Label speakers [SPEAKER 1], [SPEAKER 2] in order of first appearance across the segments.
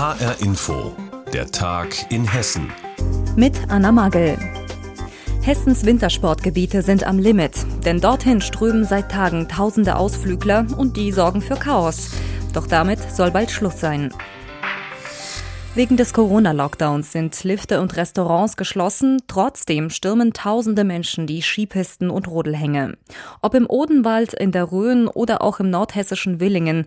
[SPEAKER 1] HR Info, der Tag in Hessen.
[SPEAKER 2] Mit Anna Magel. Hessens Wintersportgebiete sind am Limit, denn dorthin strömen seit Tagen tausende Ausflügler und die sorgen für Chaos. Doch damit soll bald Schluss sein. Wegen des Corona-Lockdowns sind Lifte und Restaurants geschlossen. Trotzdem stürmen tausende Menschen die Skipisten und Rodelhänge. Ob im Odenwald, in der Rhön oder auch im nordhessischen Willingen.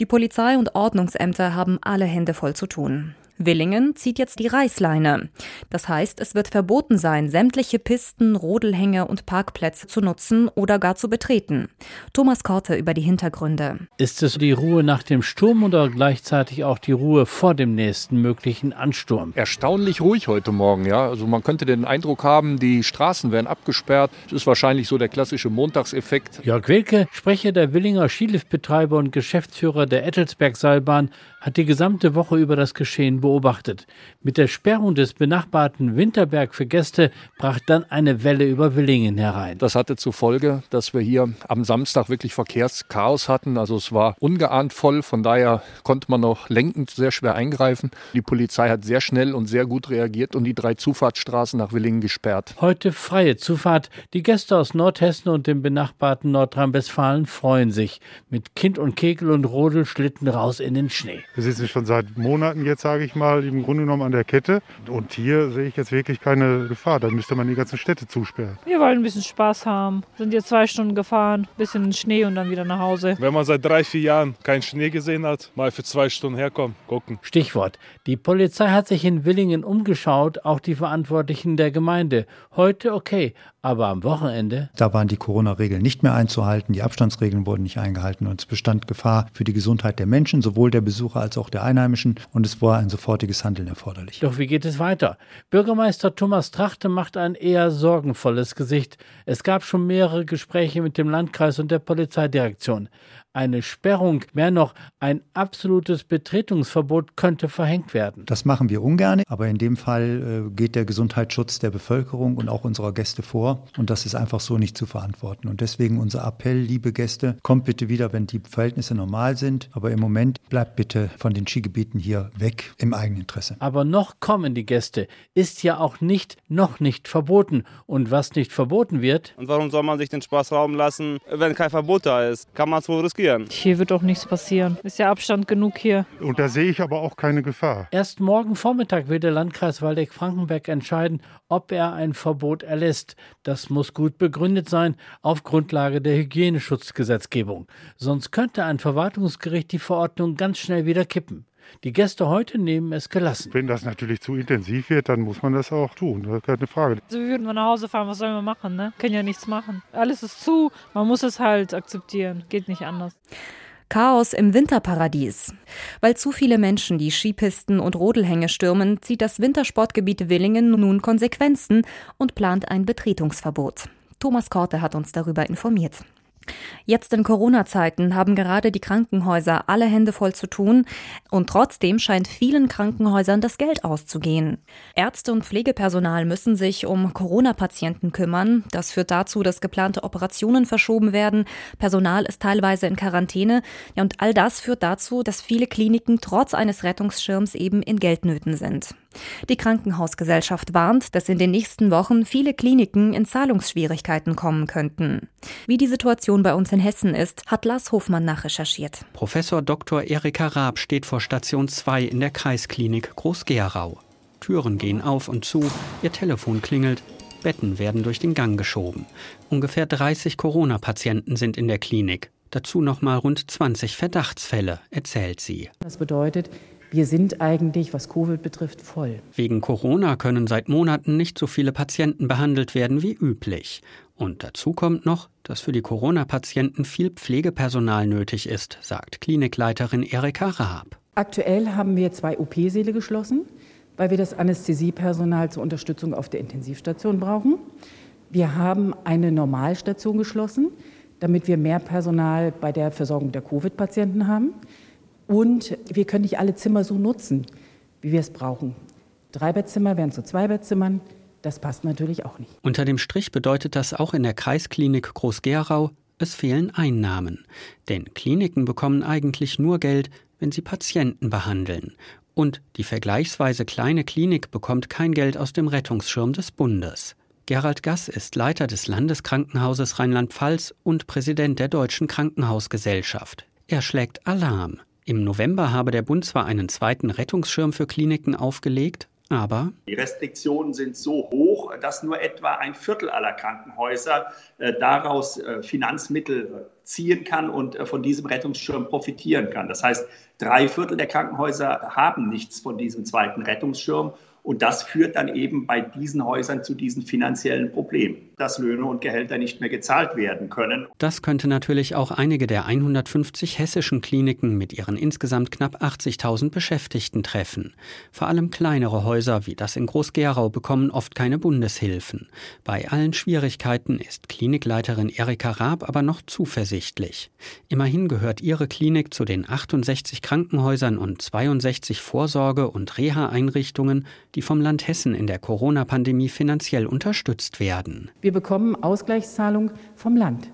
[SPEAKER 2] Die Polizei und Ordnungsämter haben alle Hände voll zu tun. Willingen zieht jetzt die Reißleine. Das heißt, es wird verboten sein, sämtliche Pisten, Rodelhänge und Parkplätze zu nutzen oder gar zu betreten. Thomas Korte über die Hintergründe.
[SPEAKER 3] Ist es die Ruhe nach dem Sturm oder gleichzeitig auch die Ruhe vor dem nächsten möglichen Ansturm?
[SPEAKER 4] Erstaunlich ruhig heute Morgen, ja. Also man könnte den Eindruck haben, die Straßen werden abgesperrt. Das ist wahrscheinlich so der klassische Montagseffekt.
[SPEAKER 3] Jörg Wilke, Sprecher der Willinger Skiliftbetreiber und Geschäftsführer der Ettelsberg-Seilbahn, hat die gesamte Woche über das Geschehen beobachtet. Mit der Sperrung des benachbarten Winterberg für Gäste brach dann eine Welle über Willingen herein.
[SPEAKER 4] Das hatte zur Folge, dass wir hier am Samstag wirklich Verkehrschaos hatten. Also es war ungeahnt voll, von daher konnte man noch lenkend sehr schwer eingreifen. Die Polizei hat sehr schnell und sehr gut reagiert und die drei Zufahrtsstraßen nach Willingen gesperrt.
[SPEAKER 3] Heute freie Zufahrt. Die Gäste aus Nordhessen und dem benachbarten Nordrhein-Westfalen freuen sich. Mit Kind und Kegel und Rodel schlitten raus in den Schnee.
[SPEAKER 5] Wir sitzen schon seit Monaten jetzt, sage ich mal, im Grunde genommen an der Kette. Und hier sehe ich jetzt wirklich keine Gefahr. Da müsste man die ganzen Städte zusperren.
[SPEAKER 6] Wir wollen ein bisschen Spaß haben. Sind jetzt zwei Stunden gefahren, bisschen Schnee und dann wieder nach Hause.
[SPEAKER 7] Wenn man seit drei, vier Jahren keinen Schnee gesehen hat, mal für zwei Stunden herkommen, gucken.
[SPEAKER 3] Stichwort. Die Polizei hat sich in Willingen umgeschaut, auch die Verantwortlichen der Gemeinde. Heute okay, aber am Wochenende?
[SPEAKER 8] Da waren die Corona-Regeln nicht mehr einzuhalten, die Abstandsregeln wurden nicht eingehalten und es bestand Gefahr für die Gesundheit der Menschen, sowohl der Besucher als auch der Einheimischen und es war ein sofortiges Handeln erforderlich.
[SPEAKER 3] Doch wie geht es weiter? Bürgermeister Thomas Trachte macht ein eher sorgenvolles Gesicht. Es gab schon mehrere Gespräche mit dem Landkreis und der Polizeidirektion. Eine Sperrung, mehr noch ein absolutes Betretungsverbot könnte verhängt werden.
[SPEAKER 8] Das machen wir ungern, aber in dem Fall äh, geht der Gesundheitsschutz der Bevölkerung und auch unserer Gäste vor und das ist einfach so nicht zu verantworten. Und deswegen unser Appell, liebe Gäste, kommt bitte wieder, wenn die Verhältnisse normal sind, aber im Moment bleibt bitte von den Skigebieten hier weg im Eigeninteresse.
[SPEAKER 3] Aber noch kommen die Gäste, ist ja auch nicht, noch nicht verboten. Und was nicht verboten wird.
[SPEAKER 9] Und warum soll man sich den Spaß rauben lassen, wenn kein Verbot da ist? Kann man es wohl riskieren?
[SPEAKER 6] Hier wird auch nichts passieren. Ist ja Abstand genug hier.
[SPEAKER 5] Und da sehe ich aber auch keine Gefahr.
[SPEAKER 3] Erst morgen Vormittag wird der Landkreis Waldeck-Frankenberg entscheiden, ob er ein Verbot erlässt. Das muss gut begründet sein auf Grundlage der Hygieneschutzgesetzgebung. Sonst könnte ein Verwaltungsgericht die Verordnung ganz schnell wieder kippen. Die Gäste heute nehmen es gelassen.
[SPEAKER 5] Wenn das natürlich zu intensiv wird, dann muss man das auch tun. Das ist keine Frage.
[SPEAKER 6] Also wir würden mal nach Hause fahren, was sollen wir machen? Ne? Können ja nichts machen. Alles ist zu, man muss es halt akzeptieren. Geht nicht anders.
[SPEAKER 2] Chaos im Winterparadies. Weil zu viele Menschen die Skipisten und Rodelhänge stürmen, zieht das Wintersportgebiet Willingen nun Konsequenzen und plant ein Betretungsverbot. Thomas Korte hat uns darüber informiert. Jetzt in Corona-Zeiten haben gerade die Krankenhäuser alle Hände voll zu tun und trotzdem scheint vielen Krankenhäusern das Geld auszugehen. Ärzte und Pflegepersonal müssen sich um Corona-Patienten kümmern. Das führt dazu, dass geplante Operationen verschoben werden. Personal ist teilweise in Quarantäne. Ja, und all das führt dazu, dass viele Kliniken trotz eines Rettungsschirms eben in Geldnöten sind. Die Krankenhausgesellschaft warnt, dass in den nächsten Wochen viele Kliniken in Zahlungsschwierigkeiten kommen könnten. Wie die Situation bei uns in Hessen ist, hat Lars Hofmann nachrecherchiert.
[SPEAKER 10] Professor Dr. Erika Raab steht vor Station 2 in der Kreisklinik Groß-Gerau. Türen gehen auf und zu, ihr Telefon klingelt, Betten werden durch den Gang geschoben. Ungefähr 30 Corona-Patienten sind in der Klinik. Dazu noch mal rund 20 Verdachtsfälle, erzählt sie.
[SPEAKER 11] Das bedeutet, wir sind eigentlich, was Covid betrifft, voll.
[SPEAKER 10] Wegen Corona können seit Monaten nicht so viele Patienten behandelt werden wie üblich. Und dazu kommt noch, dass für die Corona-Patienten viel Pflegepersonal nötig ist, sagt Klinikleiterin Erika Raab.
[SPEAKER 11] Aktuell haben wir zwei OP-Säle geschlossen, weil wir das Anästhesiepersonal zur Unterstützung auf der Intensivstation brauchen. Wir haben eine Normalstation geschlossen, damit wir mehr Personal bei der Versorgung der Covid-Patienten haben. Und wir können nicht alle Zimmer so nutzen, wie wir es brauchen. Dreibettzimmer werden zu Zweibettzimmern. Das passt natürlich auch nicht.
[SPEAKER 10] Unter dem Strich bedeutet das auch in der Kreisklinik Groß-Gerau, es fehlen Einnahmen. Denn Kliniken bekommen eigentlich nur Geld, wenn sie Patienten behandeln. Und die vergleichsweise kleine Klinik bekommt kein Geld aus dem Rettungsschirm des Bundes. Gerald Gass ist Leiter des Landeskrankenhauses Rheinland-Pfalz und Präsident der Deutschen Krankenhausgesellschaft. Er schlägt Alarm. Im November habe der Bund zwar einen zweiten Rettungsschirm für Kliniken aufgelegt, aber
[SPEAKER 12] die Restriktionen sind so hoch, dass nur etwa ein Viertel aller Krankenhäuser äh, daraus äh, Finanzmittel ziehen kann und äh, von diesem Rettungsschirm profitieren kann. Das heißt, drei Viertel der Krankenhäuser haben nichts von diesem zweiten Rettungsschirm und das führt dann eben bei diesen Häusern zu diesen finanziellen Problemen, dass Löhne und Gehälter nicht mehr gezahlt werden können.
[SPEAKER 10] Das könnte natürlich auch einige der 150 hessischen Kliniken mit ihren insgesamt knapp 80.000 Beschäftigten treffen. Vor allem kleinere Häuser wie das in Groß-Gerau bekommen oft keine Bundeshilfen. Bei allen Schwierigkeiten ist Klinikleiterin Erika Raab aber noch zuversichtlich. Immerhin gehört ihre Klinik zu den 68 Krankenhäusern und 62 Vorsorge- und Reha-Einrichtungen, die vom Land Hessen in der Corona-Pandemie finanziell unterstützt werden.
[SPEAKER 11] Wir bekommen Ausgleichszahlung vom Land.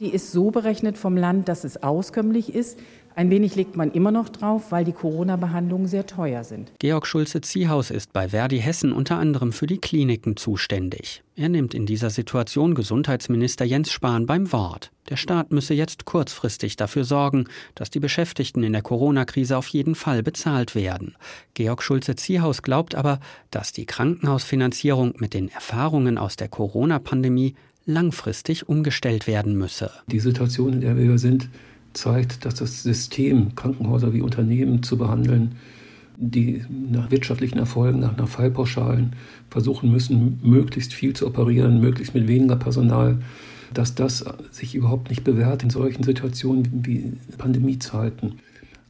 [SPEAKER 11] Die ist so berechnet vom Land, dass es auskömmlich ist. Ein wenig legt man immer noch drauf, weil die Corona-Behandlungen sehr teuer sind.
[SPEAKER 10] Georg Schulze-Ziehaus ist bei Verdi Hessen unter anderem für die Kliniken zuständig. Er nimmt in dieser Situation Gesundheitsminister Jens Spahn beim Wort. Der Staat müsse jetzt kurzfristig dafür sorgen, dass die Beschäftigten in der Corona-Krise auf jeden Fall bezahlt werden. Georg Schulze-Ziehaus glaubt aber, dass die Krankenhausfinanzierung mit den Erfahrungen aus der Corona-Pandemie langfristig umgestellt werden müsse.
[SPEAKER 13] Die Situation, in der wir sind, zeigt, dass das System, Krankenhäuser wie Unternehmen zu behandeln, die nach wirtschaftlichen Erfolgen, nach, nach Fallpauschalen versuchen müssen, möglichst viel zu operieren, möglichst mit weniger Personal, dass das sich überhaupt nicht bewährt in solchen Situationen wie Pandemiezeiten.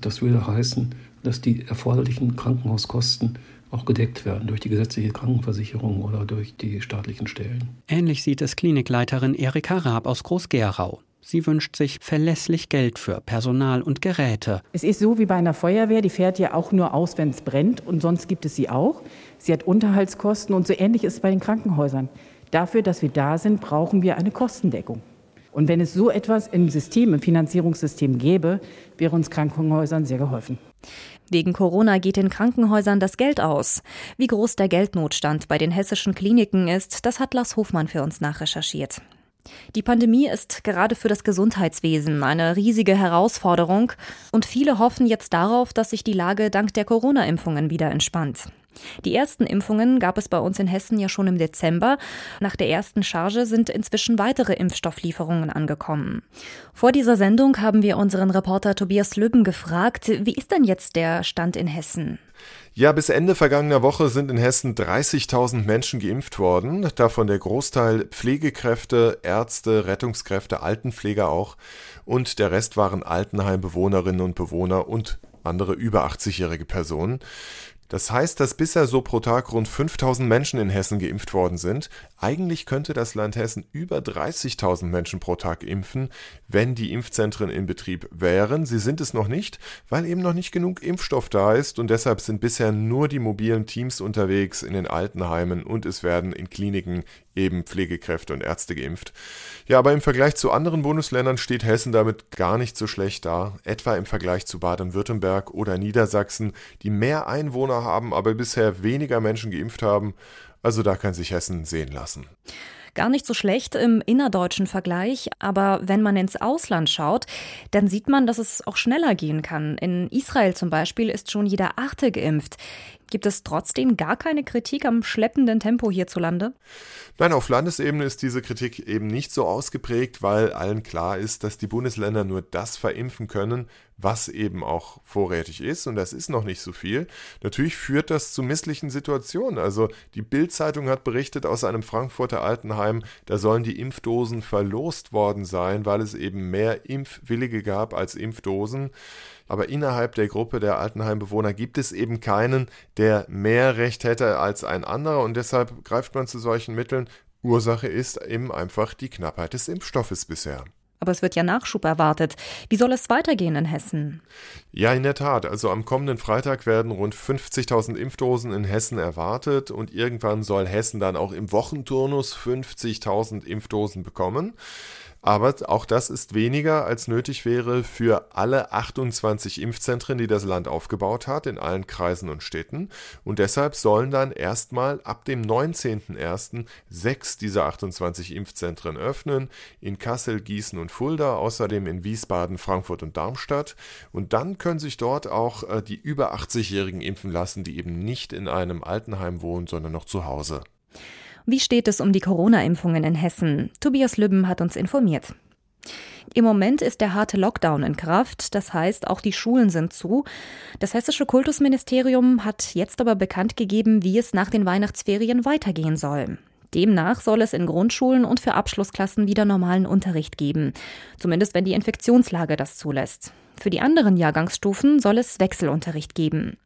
[SPEAKER 13] Das würde heißen, dass die erforderlichen Krankenhauskosten auch gedeckt werden durch die gesetzliche Krankenversicherung oder durch die staatlichen Stellen.
[SPEAKER 10] Ähnlich sieht es Klinikleiterin Erika Raab aus Groß-Gerau. Sie wünscht sich verlässlich Geld für Personal und Geräte.
[SPEAKER 11] Es ist so wie bei einer Feuerwehr, die fährt ja auch nur aus, wenn es brennt und sonst gibt es sie auch. Sie hat Unterhaltskosten und so ähnlich ist es bei den Krankenhäusern. Dafür, dass wir da sind, brauchen wir eine Kostendeckung. Und wenn es so etwas im System, im Finanzierungssystem gäbe, wäre uns Krankenhäusern sehr geholfen.
[SPEAKER 2] Wegen Corona geht den Krankenhäusern das Geld aus. Wie groß der Geldnotstand bei den hessischen Kliniken ist, das hat Lars Hofmann für uns nachrecherchiert. Die Pandemie ist gerade für das Gesundheitswesen eine riesige Herausforderung und viele hoffen jetzt darauf, dass sich die Lage dank der Corona-Impfungen wieder entspannt. Die ersten Impfungen gab es bei uns in Hessen ja schon im Dezember. Nach der ersten Charge sind inzwischen weitere Impfstofflieferungen angekommen. Vor dieser Sendung haben wir unseren Reporter Tobias Lübben gefragt, wie ist denn jetzt der Stand in Hessen?
[SPEAKER 14] Ja, bis Ende vergangener Woche sind in Hessen 30.000 Menschen geimpft worden, davon der Großteil Pflegekräfte, Ärzte, Rettungskräfte, Altenpfleger auch und der Rest waren Altenheimbewohnerinnen und Bewohner und andere über 80-jährige Personen. Das heißt, dass bisher so pro Tag rund 5000 Menschen in Hessen geimpft worden sind. Eigentlich könnte das Land Hessen über 30.000 Menschen pro Tag impfen, wenn die Impfzentren in Betrieb wären. Sie sind es noch nicht, weil eben noch nicht genug Impfstoff da ist und deshalb sind bisher nur die mobilen Teams unterwegs in den Altenheimen und es werden in Kliniken eben Pflegekräfte und Ärzte geimpft. Ja, aber im Vergleich zu anderen Bundesländern steht Hessen damit gar nicht so schlecht da, etwa im Vergleich zu Baden-Württemberg oder Niedersachsen, die mehr Einwohner haben, aber bisher weniger Menschen geimpft haben. Also da kann sich Hessen sehen lassen.
[SPEAKER 2] Gar nicht so schlecht im innerdeutschen Vergleich, aber wenn man ins Ausland schaut, dann sieht man, dass es auch schneller gehen kann. In Israel zum Beispiel ist schon jeder Achte geimpft. Gibt es trotzdem gar keine Kritik am schleppenden Tempo hierzulande?
[SPEAKER 14] Nein, auf Landesebene ist diese Kritik eben nicht so ausgeprägt, weil allen klar ist, dass die Bundesländer nur das verimpfen können, was eben auch vorrätig ist, und das ist noch nicht so viel. Natürlich führt das zu misslichen Situationen. Also die Bild-Zeitung hat berichtet aus einem Frankfurter Altenheim, da sollen die Impfdosen verlost worden sein, weil es eben mehr Impfwillige gab als Impfdosen. Aber innerhalb der Gruppe der Altenheimbewohner gibt es eben keinen, der mehr Recht hätte als ein anderer und deshalb greift man zu solchen Mitteln. Ursache ist eben einfach die Knappheit des Impfstoffes bisher.
[SPEAKER 2] Aber es wird ja Nachschub erwartet. Wie soll es weitergehen in Hessen?
[SPEAKER 14] Ja, in der Tat. Also am kommenden Freitag werden rund 50.000 Impfdosen in Hessen erwartet und irgendwann soll Hessen dann auch im Wochenturnus 50.000 Impfdosen bekommen. Aber auch das ist weniger, als nötig wäre für alle 28 Impfzentren, die das Land aufgebaut hat, in allen Kreisen und Städten. Und deshalb sollen dann erstmal ab dem 19.01. sechs dieser 28 Impfzentren öffnen. In Kassel, Gießen und Fulda, außerdem in Wiesbaden, Frankfurt und Darmstadt. Und dann können sich dort auch äh, die über 80-Jährigen impfen lassen, die eben nicht in einem Altenheim wohnen, sondern noch zu Hause.
[SPEAKER 2] Wie steht es um die Corona-Impfungen in Hessen? Tobias Lübben hat uns informiert. Im Moment ist der harte Lockdown in Kraft, das heißt, auch die Schulen sind zu. Das hessische Kultusministerium hat jetzt aber bekannt gegeben, wie es nach den Weihnachtsferien weitergehen soll. Demnach soll es in Grundschulen und für Abschlussklassen wieder normalen Unterricht geben, zumindest wenn die Infektionslage das zulässt. Für die anderen Jahrgangsstufen soll es Wechselunterricht geben.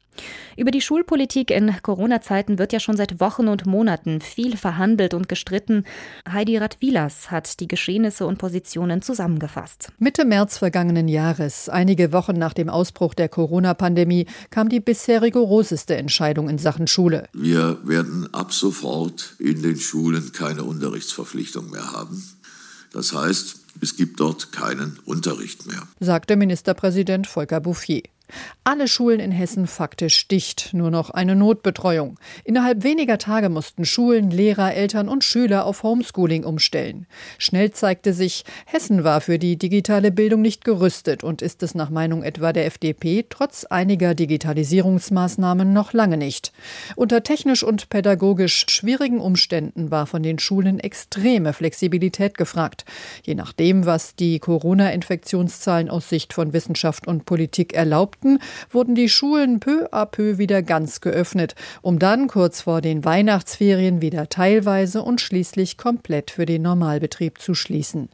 [SPEAKER 2] Über die Schulpolitik in Corona-Zeiten wird ja schon seit Wochen und Monaten viel verhandelt und gestritten. Heidi Radwilas hat die Geschehnisse und Positionen zusammengefasst.
[SPEAKER 15] Mitte März vergangenen Jahres, einige Wochen nach dem Ausbruch der Corona-Pandemie, kam die bisher rigoroseste Entscheidung in Sachen Schule.
[SPEAKER 16] Wir werden ab sofort in den Schulen keine Unterrichtsverpflichtung mehr haben. Das heißt, es gibt dort keinen Unterricht mehr,
[SPEAKER 15] sagte Ministerpräsident Volker Bouffier. Alle Schulen in Hessen faktisch dicht, nur noch eine Notbetreuung. Innerhalb weniger Tage mussten Schulen, Lehrer, Eltern und Schüler auf Homeschooling umstellen. Schnell zeigte sich, Hessen war für die digitale Bildung nicht gerüstet und ist es nach Meinung etwa der FDP trotz einiger Digitalisierungsmaßnahmen noch lange nicht. Unter technisch und pädagogisch schwierigen Umständen war von den Schulen extreme Flexibilität gefragt. Je nachdem, was die Corona-Infektionszahlen aus Sicht von Wissenschaft und Politik erlaubt, folgten, wurden die Schulen peu à peu wieder ganz geöffnet, um dann kurz vor den Weihnachtsferien wieder teilweise und schließlich komplett für den Normalbetrieb zu schließen.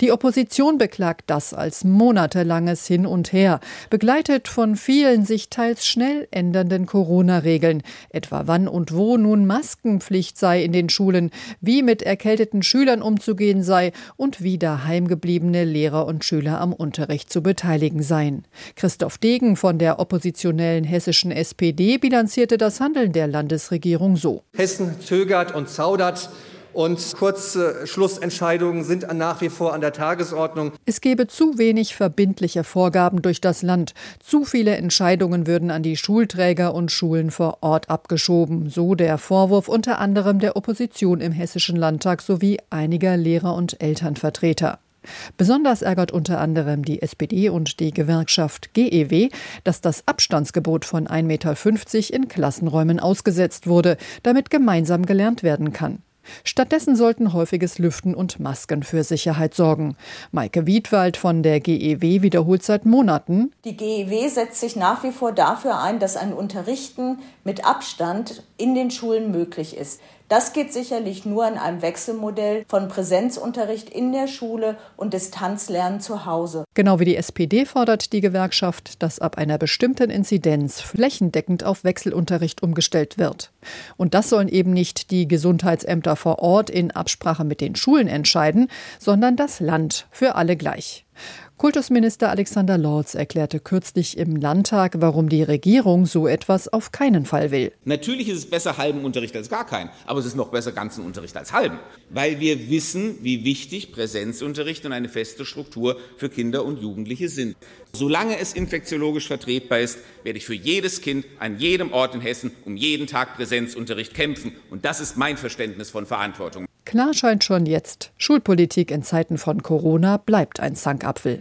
[SPEAKER 15] Die Opposition beklagt das als monatelanges Hin und Her, begleitet von vielen sich teils schnell ändernden Corona-Regeln, etwa wann und wo nun Maskenpflicht sei in den Schulen, wie mit erkälteten Schülern umzugehen sei und wie daheimgebliebene Lehrer und Schüler am Unterricht zu beteiligen seien. Christoph Degen von der oppositionellen hessischen SPD bilanzierte das Handeln der Landesregierung so.
[SPEAKER 17] Hessen zögert und zaudert und Kurzschlussentscheidungen sind nach wie vor an der Tagesordnung.
[SPEAKER 15] Es gebe zu wenig verbindliche Vorgaben durch das Land. Zu viele Entscheidungen würden an die Schulträger und Schulen vor Ort abgeschoben. So der Vorwurf unter anderem der Opposition im Hessischen Landtag sowie einiger Lehrer und Elternvertreter. Besonders ärgert unter anderem die SPD und die Gewerkschaft GEW, dass das Abstandsgebot von 1,50 Meter in Klassenräumen ausgesetzt wurde, damit gemeinsam gelernt werden kann. Stattdessen sollten häufiges Lüften und Masken für Sicherheit sorgen. Maike Wiedwald von der GEW wiederholt seit Monaten.
[SPEAKER 18] Die GEW setzt sich nach wie vor dafür ein, dass ein Unterrichten mit Abstand in den Schulen möglich ist. Das geht sicherlich nur in einem Wechselmodell von Präsenzunterricht in der Schule und Distanzlernen zu Hause.
[SPEAKER 15] Genau wie die SPD fordert die Gewerkschaft, dass ab einer bestimmten Inzidenz flächendeckend auf Wechselunterricht umgestellt wird. Und das sollen eben nicht die Gesundheitsämter vor Ort in Absprache mit den Schulen entscheiden, sondern das Land für alle gleich. Kultusminister Alexander Lorz erklärte kürzlich im Landtag, warum die Regierung so etwas auf keinen Fall will.
[SPEAKER 19] Natürlich ist es besser halben Unterricht als gar keinen, aber es ist noch besser ganzen Unterricht als halben, weil wir wissen, wie wichtig Präsenzunterricht und eine feste Struktur für Kinder und Jugendliche sind. Solange es infektiologisch vertretbar ist, werde ich für jedes Kind an jedem Ort in Hessen um jeden Tag Präsenzunterricht kämpfen. Und das ist mein Verständnis von Verantwortung.
[SPEAKER 15] Klar scheint schon jetzt, Schulpolitik in Zeiten von Corona bleibt ein Zankapfel.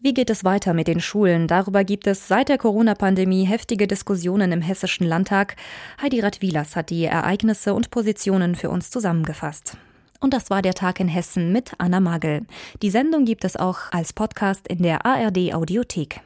[SPEAKER 2] Wie geht es weiter mit den Schulen? Darüber gibt es seit der Corona-Pandemie heftige Diskussionen im Hessischen Landtag. Heidi Radwilas hat die Ereignisse und Positionen für uns zusammengefasst. Und das war der Tag in Hessen mit Anna Magel. Die Sendung gibt es auch als Podcast in der ARD Audiothek.